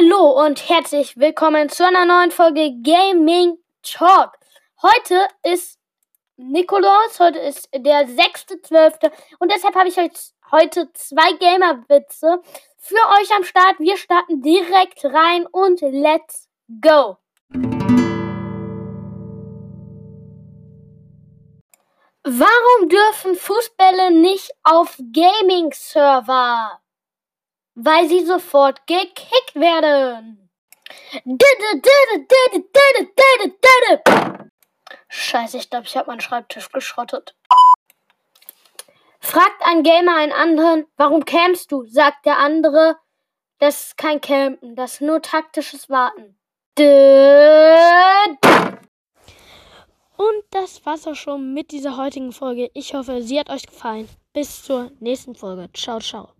Hallo und herzlich willkommen zu einer neuen Folge Gaming Talk. Heute ist Nikolaus, heute ist der 6.12. und deshalb habe ich euch heute zwei Gamer-Witze für euch am Start. Wir starten direkt rein und let's go! Warum dürfen Fußbälle nicht auf Gaming-Server? Weil sie sofort gekickt werden. Scheiße, ich glaube, ich habe meinen Schreibtisch geschrottet. Fragt ein Gamer einen anderen, warum campst du? Sagt der andere, das ist kein Campen, das ist nur taktisches Warten. Und das war's auch schon mit dieser heutigen Folge. Ich hoffe, sie hat euch gefallen. Bis zur nächsten Folge. Ciao, ciao.